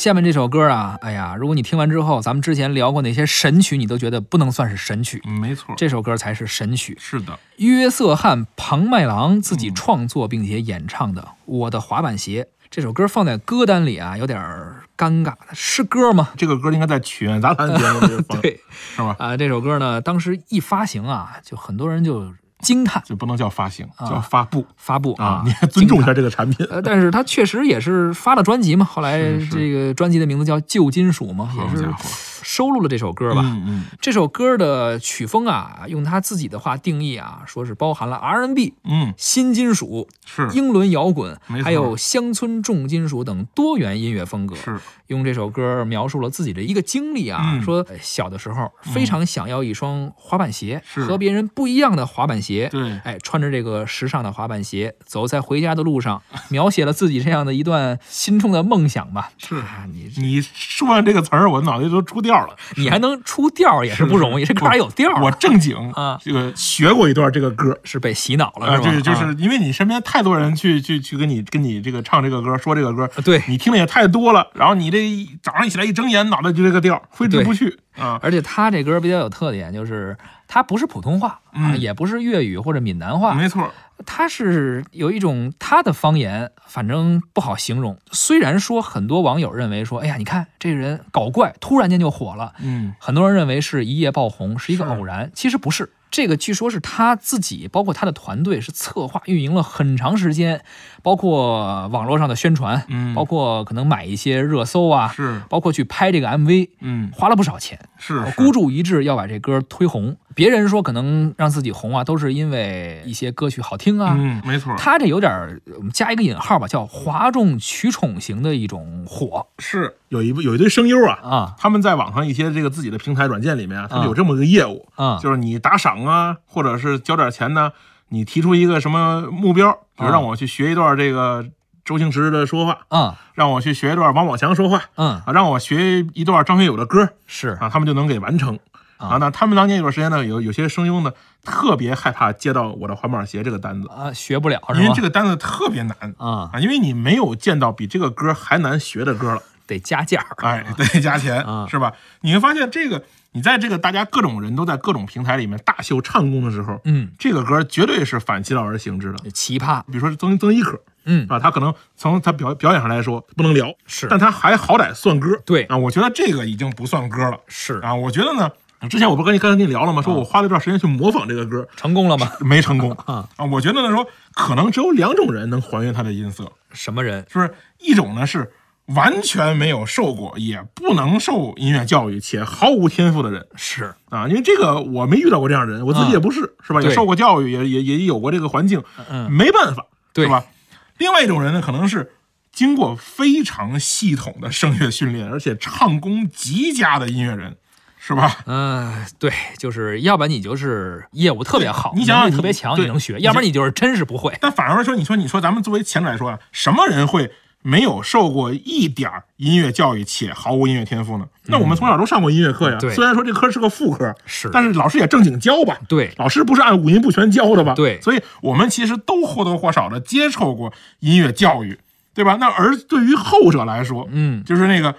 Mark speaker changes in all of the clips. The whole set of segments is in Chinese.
Speaker 1: 下面这首歌啊，哎呀，如果你听完之后，咱们之前聊过哪些神曲，你都觉得不能算是神曲，
Speaker 2: 嗯没错，
Speaker 1: 这首歌才是神曲。
Speaker 2: 是的，
Speaker 1: 约瑟翰·庞麦郎自己创作并且演唱的《我的滑板鞋》这首歌放在歌单里啊，有点儿尴尬。是歌吗？
Speaker 2: 这个歌应该在曲苑杂谈节目里 放，
Speaker 1: 对
Speaker 2: 是吧？
Speaker 1: 啊，这首歌呢，当时一发行啊，就很多人就惊叹。
Speaker 2: 就不能叫发行，
Speaker 1: 啊。
Speaker 2: 叫发布。
Speaker 1: 发布
Speaker 2: 啊！你还尊重一下这个产品。
Speaker 1: 呃，但是他确实也是发了专辑嘛，后来这个专辑的名字叫《旧金属》嘛，也是收录了这首歌吧。
Speaker 2: 嗯嗯。
Speaker 1: 这首歌的曲风啊，用他自己的话定义啊，说是包含了 R&B、
Speaker 2: 嗯，
Speaker 1: 新金属、
Speaker 2: 是。
Speaker 1: 英伦摇滚还有乡村重金属等多元音乐风格。
Speaker 2: 是，
Speaker 1: 用这首歌描述了自己的一个经历啊，
Speaker 2: 嗯。
Speaker 1: 说呃小的时候非常想要一双滑板鞋，
Speaker 2: 是。
Speaker 1: 和别人不一样的滑板鞋。
Speaker 2: 对，
Speaker 1: 哎，穿着这个时尚的滑板鞋，走在回家的路上，描写了自己这样的一段心中的梦想吧。
Speaker 2: 是。
Speaker 1: 啊，你
Speaker 2: 你说完这个词儿，我脑袋都出调了。
Speaker 1: 你还能出调也是不容易，这歌还有调。
Speaker 2: 我正经
Speaker 1: 啊
Speaker 2: 这个学过一段这个歌。
Speaker 1: 是被洗脑了
Speaker 2: 啊，
Speaker 1: 是吧？
Speaker 2: 这就是
Speaker 1: 啊
Speaker 2: 因为你身边太多人去去去跟你跟你这个唱这个歌，说这个歌，
Speaker 1: 对
Speaker 2: 你听的也太多了，然后你这一早上一起来一睁眼，脑袋就这个调，挥之不去啊。
Speaker 1: 而且他这歌比较有特点，就是他不是普通话啊，
Speaker 2: 嗯
Speaker 1: 也不是粤语或者闽南话，
Speaker 2: 没错，
Speaker 1: 他是有一种他的方言，反正不好形容。虽然说很多网友认为说，哎呀，你看这个人搞怪，突然间就火了，
Speaker 2: 嗯，
Speaker 1: 很多人认为是一夜爆红，是一个偶然，其实不是。这个据说是他自己，包括他的团队是策划运营了很长时间，包括网络上的宣传，
Speaker 2: 嗯。
Speaker 1: 包括可能买一些热搜啊，
Speaker 2: 是，
Speaker 1: 包括去拍这个 MV，
Speaker 2: 嗯，
Speaker 1: 花了不少钱。
Speaker 2: 是是。
Speaker 1: 孤注一掷要把这歌推红。别人说可能让自己红啊，都是因为一些歌曲好听啊。
Speaker 2: 嗯，没错，
Speaker 1: 他这有点儿，我们加一个引号吧，叫哗众取宠型的一种火。
Speaker 2: 是。有一部有一堆声优啊，
Speaker 1: 啊。
Speaker 2: 他们在网上一些这个自己的平台软件里面啊，他们
Speaker 1: 啊。
Speaker 2: 有这么个业务，
Speaker 1: 啊。
Speaker 2: 就是你打赏啊，或者是交点钱呢，你提出一个什么目标，比如
Speaker 1: 啊。
Speaker 2: 让我去学一段这个周星驰的说话，
Speaker 1: 啊。
Speaker 2: 让我去学一段王宝强说话
Speaker 1: 嗯。
Speaker 2: 啊，让我学一段张学友的歌
Speaker 1: 是。
Speaker 2: 啊，他们就能给完成。啊，那他们当年有段时间呢，有有些声优呢，特别害怕接到我的环保鞋这个单子，
Speaker 1: 啊学不了
Speaker 2: 因为？这个单子特别难。
Speaker 1: 啊。
Speaker 2: 啊，因为你没有见到比这个歌还难学的歌了。
Speaker 1: 得加价儿
Speaker 2: 哎，得加钱
Speaker 1: 啊，
Speaker 2: 是吧？你会发现这个，你在这个大家各种人都在各种平台里面大秀唱功的时候，
Speaker 1: 嗯，
Speaker 2: 这个歌绝对是反其道而行之的。
Speaker 1: 奇葩
Speaker 2: 比如说曾曾轶可，
Speaker 1: 嗯
Speaker 2: 啊，他可能从他表表演上来说不能聊，
Speaker 1: 是
Speaker 2: 但他还好歹算歌，
Speaker 1: 对
Speaker 2: 啊，我觉得这个已经不算歌了
Speaker 1: 是
Speaker 2: 啊。我觉得呢，之前我不跟你刚才跟你聊了吗？说我花了一段时间去模仿这个歌，
Speaker 1: 成功了吗？
Speaker 2: 没成功
Speaker 1: 啊
Speaker 2: 啊。我觉得呢，说可能只有两种人能还原他的音色，
Speaker 1: 什么人？
Speaker 2: 是不是一种呢是完全没有受过，也不能受音乐教育，且毫无天赋的人
Speaker 1: 是
Speaker 2: 啊。因为这个我没遇到过这样的人，我自己也不是，是吧？也受过教育，也也也有过这个环境，
Speaker 1: 嗯
Speaker 2: 没办法，
Speaker 1: 对
Speaker 2: 吧？另外一种人呢，可能是经过非常系统的声乐训练，而且唱功极佳的音乐人，是吧？
Speaker 1: 嗯、对，就是要不然你就是业务特别好，
Speaker 2: 你想想
Speaker 1: 能力特别强你能学；要不然你就是真是不会。
Speaker 2: 但反而说，你说，你说，咱们作为前者来说啊，什么人会没有受过一点儿音乐教育且毫无音乐天赋呢？那我们从小都上过音乐课呀，虽然说这科是个副科，
Speaker 1: 是
Speaker 2: 但是老师也正经教吧？
Speaker 1: 对
Speaker 2: 老师不是按五音不全教的吧？
Speaker 1: 对
Speaker 2: 所以我们其实都或多或少的接受过音乐教育，对吧？那而对于后者来说，
Speaker 1: 嗯，
Speaker 2: 就是那个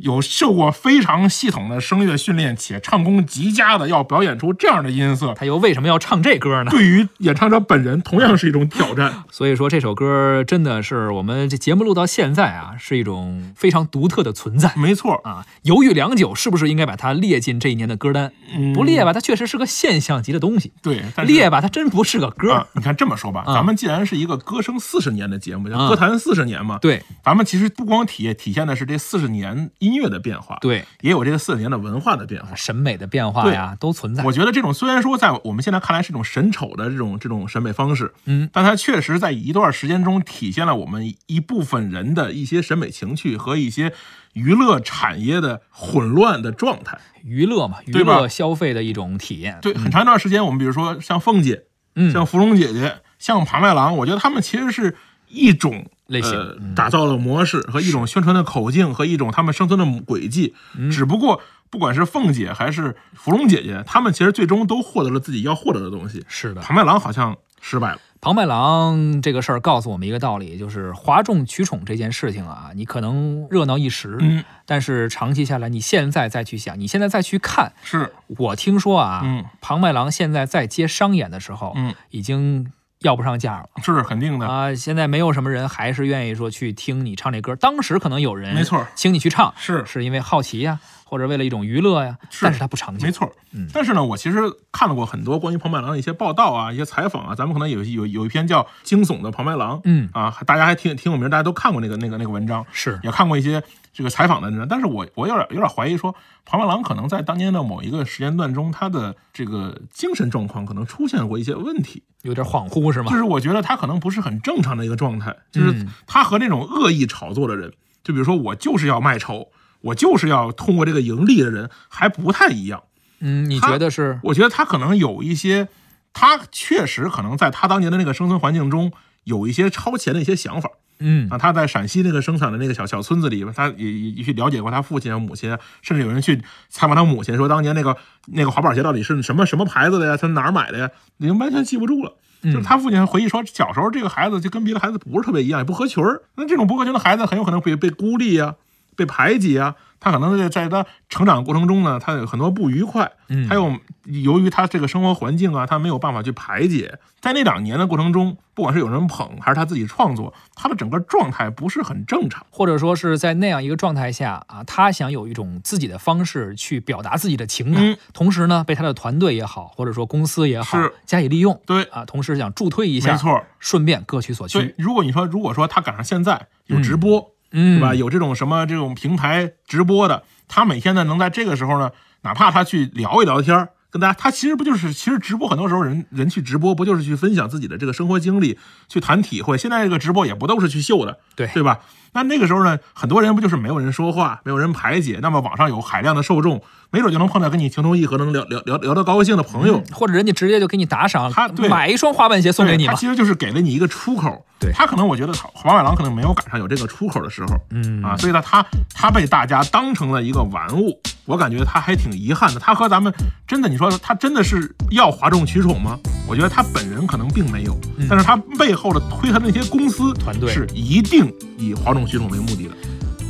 Speaker 2: 有受过非常系统的声乐训练且唱功极佳的，要表演出这样的音色，
Speaker 1: 他又为什么要唱这歌呢？
Speaker 2: 对于演唱者本人同样是一种挑战。
Speaker 1: 所以说这首歌真的是我们这节目录到现在啊，是一种非常独特的存在
Speaker 2: 没错，
Speaker 1: 啊。犹豫良久，是不是应该把它列进这一年的歌单？
Speaker 2: 嗯
Speaker 1: 不列吧，它确实是个现象级的东西；
Speaker 2: 对，但是
Speaker 1: 列吧，它真不是个歌。
Speaker 2: 啊，你看这么说吧，
Speaker 1: 啊
Speaker 2: 咱们既然是一个歌声四十年的节目，叫
Speaker 1: 啊
Speaker 2: 歌坛四十年嘛，
Speaker 1: 对
Speaker 2: 咱们其实不光体体现的是这四十年音乐的变化，，
Speaker 1: 对，
Speaker 2: 也有这个四十年的文化的变化。
Speaker 1: 审美的变化呀都存在。
Speaker 2: 我觉得这种虽然说在我们现在看来是一种审丑的这种这种审美方式，
Speaker 1: 嗯，
Speaker 2: 但它确实在一段时间中体现了我们一部分人的一些审美情趣和一些娱乐产业的混乱的状态。
Speaker 1: 娱乐嘛，娱乐消费的一种体验。
Speaker 2: 对，很长一段时间，我们比如说像凤姐，
Speaker 1: 嗯，
Speaker 2: 像芙蓉姐姐，像庞麦郎，我觉得他们其实是一种
Speaker 1: 类型
Speaker 2: 打造的模式和一种宣传的口径和一种他们生存的轨迹。
Speaker 1: 嗯。
Speaker 2: 只不过不管是凤姐还是芙蓉姐姐，他们其实最终都获得了自己要获得的东西。
Speaker 1: 是的，
Speaker 2: 庞麦郎好像失败了。
Speaker 1: 庞麦郎这个事儿告诉我们一个道理，就是哗众取宠这件事情啊，你可能热闹一时，
Speaker 2: 嗯，
Speaker 1: 但是长期下来，你现在再去想，你现在再去看，
Speaker 2: 是，
Speaker 1: 我听说啊，
Speaker 2: 嗯。
Speaker 1: 庞麦郎现在在接商演的时候，
Speaker 2: 嗯，
Speaker 1: 已经要不上价了。
Speaker 2: 是肯定的，
Speaker 1: 啊，现在没有什么人还是愿意说去听你唱这歌。当时可能有人
Speaker 2: 没错
Speaker 1: 请你去唱，
Speaker 2: 是
Speaker 1: 是因为好奇呀，或者为了一种娱乐呀，
Speaker 2: 是
Speaker 1: 但是它不长久。
Speaker 2: 没错。
Speaker 1: 嗯
Speaker 2: 但是呢，我其实看到过很多关于庞麦郎的一些报道啊，一些采访啊，咱们可能有有有一篇叫《惊悚的庞麦郎》，
Speaker 1: 嗯，
Speaker 2: 啊，大家还挺挺有名，大家都看过那个那个那个文章，
Speaker 1: 是
Speaker 2: 也看过一些这个采访的人，但是我我有点有点怀疑说，庞麦郎可能在当年的某一个时间段中，他的这个精神状况可能出现过一些问题，
Speaker 1: 有点恍惚是吗
Speaker 2: 就？是我觉得他可能不是很正常的一个状态，就是
Speaker 1: 嗯
Speaker 2: 他和那种恶意炒作的人，就比如说我就是要卖丑，我就是要通过这个盈利的人，还不太一样。
Speaker 1: 嗯，你觉得是？
Speaker 2: 我觉得他可能有一些，他确实可能在他当年的那个生存环境中有一些超前的一些想法。
Speaker 1: 嗯
Speaker 2: 啊，他在陕西那个生产的那个小小村子里，他也也也去了解过他父亲、母亲，甚至有人去采访他母亲，说当年那个那个滑板鞋到底是什么什么牌子的呀？他哪儿买的呀？已经完全记不住了。就是他父亲回忆说，小时候这个孩子就跟别的孩子不是特别一样，也不合群儿。那这种不合群的孩子，很有可能会被孤立呀、被排挤啊。他可能在在他成长过程中呢，他有很多不愉快，
Speaker 1: 嗯
Speaker 2: 还有由于他这个生活环境啊，他没有办法去排解。在那两年的过程中，不管是有人捧还是他自己创作，他的整个状态不是很正常。
Speaker 1: 或者说是在那样一个状态下啊，他想有一种自己的方式去表达自己的情感，
Speaker 2: 嗯
Speaker 1: 同时呢，被他的团队也好，或者说公司也好
Speaker 2: 是
Speaker 1: 加以利用
Speaker 2: 对，
Speaker 1: 啊，同时想助推一下，
Speaker 2: 没错，
Speaker 1: 顺便各取所
Speaker 2: 对
Speaker 1: 需，。
Speaker 2: 如果你说，如果说他赶上现在有直播，
Speaker 1: 嗯，嗯
Speaker 2: 对吧？有这种什么这种平台直播的，他每天呢能在这个时候呢，哪怕他去聊一聊天儿，跟大家，他其实不就是，其实直播很多时候人人去直播，不就是去分享自己的这个生活经历，去谈体会。现在这个直播也不都是去秀的，
Speaker 1: 对
Speaker 2: 对吧？那那个时候呢，很多人不就是没有人说话，没有人排解，那么网上有海量的受众，没准就能碰到跟你情投意合，能聊聊聊聊得高兴的朋友。
Speaker 1: 或者人家直接就给你打赏
Speaker 2: 他，
Speaker 1: 买一双滑板鞋送给你嘛。
Speaker 2: 他其实就是给了你一个出口。
Speaker 1: 对
Speaker 2: 他可能我觉得黄麦郎可能没有赶上有这个出口的时候，
Speaker 1: 嗯
Speaker 2: 啊，所以呢，他他被大家当成了一个玩物，我感觉他还挺遗憾的。他和咱们真的，你说他真的是要哗众取宠吗？我觉得他本人可能并没有，
Speaker 1: 嗯
Speaker 2: 但是他背后的推他的那些公司
Speaker 1: 团队
Speaker 2: 是一定以哗众取宠为目的的。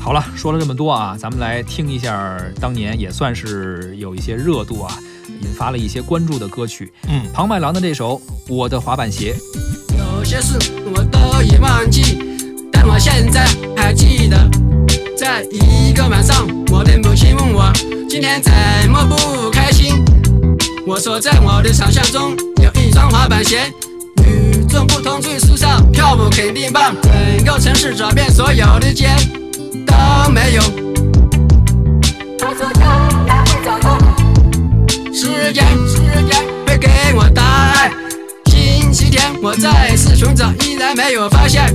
Speaker 1: 好了，说了这么多啊，咱们来听一下当年也算是有一些热度啊，引发了一些关注的歌曲。
Speaker 2: 嗯，
Speaker 1: 庞麦郎的这首《我的滑板鞋》。
Speaker 3: 有些事我都已忘记，但我现在还记得，在一个晚上，我的母亲问我今天怎么不开心。我说在我的想象中有一双滑板鞋，与众不同最时尚，跳舞肯定棒，整个城市找遍所有的街都没有。
Speaker 4: 他说将来会找到。
Speaker 3: 时间，时间会给我答案。星期天我再次寻找，依然没有发现。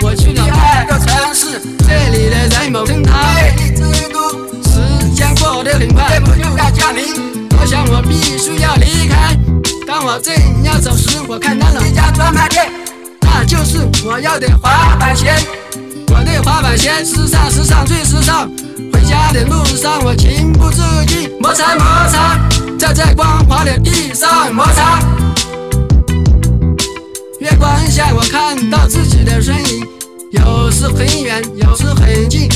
Speaker 3: 我去了第二个城市，这里的人某正他魅力之都。时间过得很快，这不就要降临？我想我必须要离开。当我正要走时，我看到了一家专卖店，那就是我要的滑板鞋。我的滑板鞋时尚，时尚最时尚。回家的路上，我情不自禁摩擦摩擦，在这光滑的地上摩擦。月光下，我看到自己的身影，有时很远，有时很近，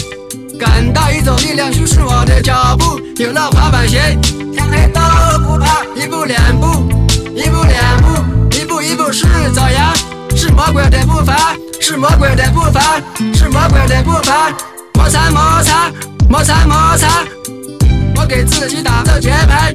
Speaker 3: 感到一种力量驱使我的脚步。有了滑板鞋，天黑都不怕，一步两步，一步两步，一步一步是走呀，是魔鬼的步伐，是魔鬼的步伐，是魔鬼的步伐，摩擦摩擦，摩擦摩擦。我给自己打着节拍，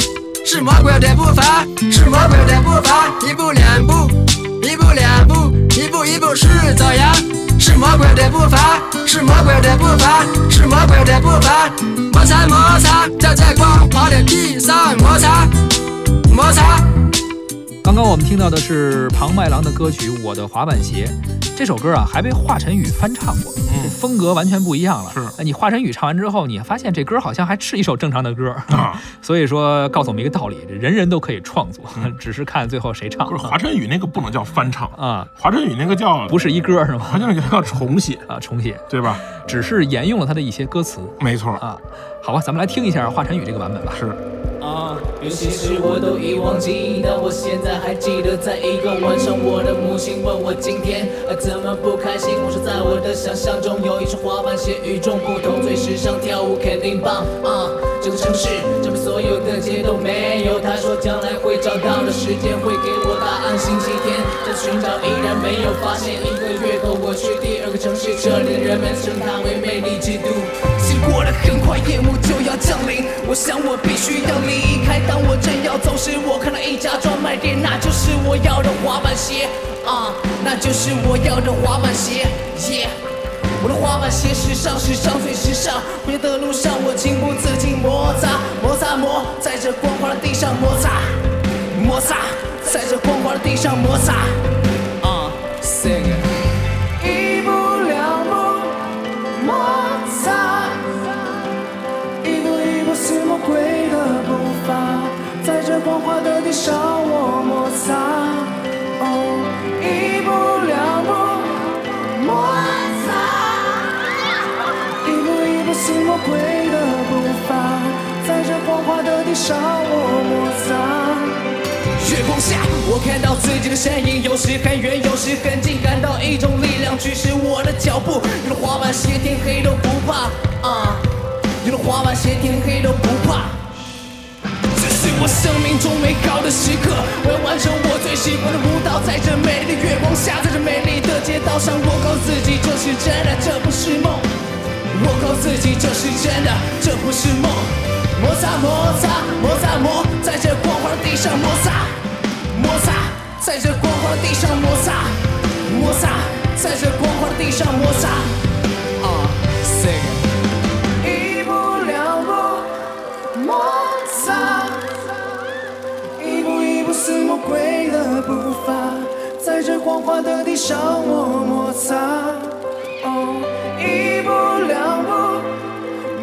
Speaker 3: 是魔鬼的步伐，是魔鬼的步伐，一步两步，一步两步，一步一步是走呀，是魔鬼的步伐，是魔鬼的步伐，是魔鬼的步伐，摩擦摩擦，在这光滑的地上摩擦。
Speaker 1: 刚刚我们听到的是庞麦郎的歌曲《我的滑板鞋》，这首歌啊还被华晨宇翻唱过，风格完全不一样了。
Speaker 2: 是
Speaker 1: 哎你华晨宇唱完之后，你发现这歌好像还是一首正常的歌。
Speaker 2: 啊，
Speaker 1: 所以说，告诉我们一个道理：人人都可以创作，只是看最后谁唱
Speaker 2: 不是华晨宇那个不能叫翻唱，
Speaker 1: 啊，
Speaker 2: 华晨宇那个叫
Speaker 1: 不是一歌是吗？
Speaker 2: 华晨宇叫重写，
Speaker 1: 啊，重写，
Speaker 2: 对吧？
Speaker 1: 只是沿用了他的一些歌词
Speaker 2: 没错，
Speaker 1: 啊。好吧，咱们来听一下华晨宇这个版本吧。
Speaker 2: 是
Speaker 5: 啊，有些事我都已忘记，但我现在还记得，在一个晚上，我的母亲问我今天啊怎么不开心。我说在我的想象中有一双滑板鞋与众不同，最时尚，跳舞肯定棒啊！这个城市这边所有的街都没有。他说将来会找到的时间会给我答案。星期天在寻找，依然没有发现。一个月后我去第二个城市，这里的人们称它为魅力之都。过得很快，夜幕就要降临，我想我必须要离开。当我正要走时，我看到一家专卖店，那就是我要的滑板鞋啊，那就是我要的滑板鞋耶。我的滑板鞋时尚，时尚最时尚。回家的路上，我情不自禁摩擦，摩擦摩，在这光滑的地上摩擦，摩擦，在这光滑的地上摩擦。步似魔鬼的步伐，在这光滑的地上我摩擦。月光下，我看到自己的身影，有时很远，有时很近，感到一种力量驱使我的脚步。有了滑板鞋，天黑都不怕啊！有了滑板鞋，天黑都不怕。这是我生命中美好的时刻，我要完成我最喜欢的舞蹈，在这美丽的月光下，在这美丽的街道上，我告诉自己这是真的，这不是梦。我告自己这是真的，这不是梦。摩擦摩擦摩擦摩，在这光滑的地上摩擦摩擦，在这光滑的地上摩擦摩擦，在这光滑的地上摩擦。啊，sing。一步两步摩擦，一步一步似魔鬼的步伐，在这光滑的地上我摩擦。哦，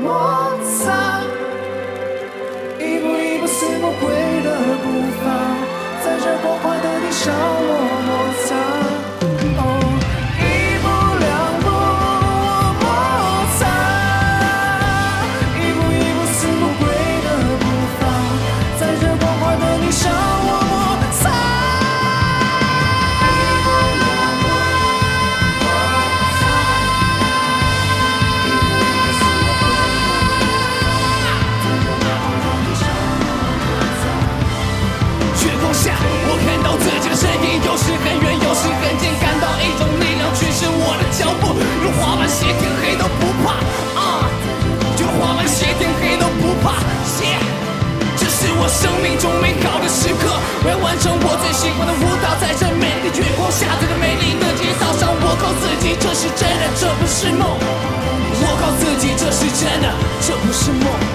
Speaker 5: 摩擦，一步一步似魔鬼的步伐，在这光滑的地上这不是梦。我告诉自己这是真的，这不是梦。